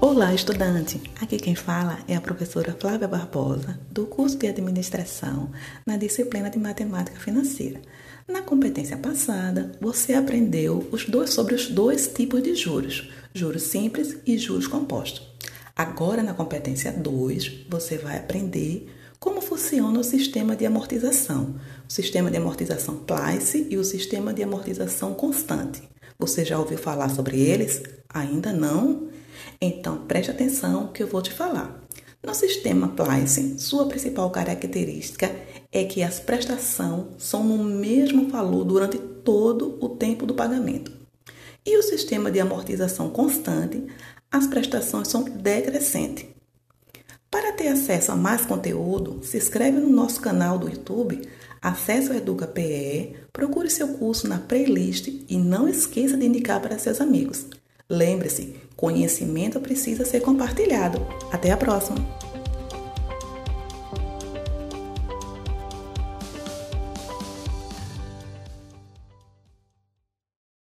Olá, estudante! Aqui quem fala é a professora Flávia Barbosa, do curso de Administração, na disciplina de Matemática Financeira. Na competência passada, você aprendeu os dois, sobre os dois tipos de juros, juros simples e juros compostos. Agora, na competência 2, você vai aprender como funciona o sistema de amortização, o sistema de amortização Price e o sistema de amortização constante. Você já ouviu falar sobre eles? Ainda não? Então preste atenção que eu vou te falar. No sistema Price, sua principal característica é que as prestações são no mesmo valor durante todo o tempo do pagamento. E o sistema de amortização constante, as prestações são decrescentes. Para ter acesso a mais conteúdo, se inscreve no nosso canal do YouTube, acesse o Educa PE, procure seu curso na playlist e não esqueça de indicar para seus amigos. Lembre-se, conhecimento precisa ser compartilhado. Até a próxima!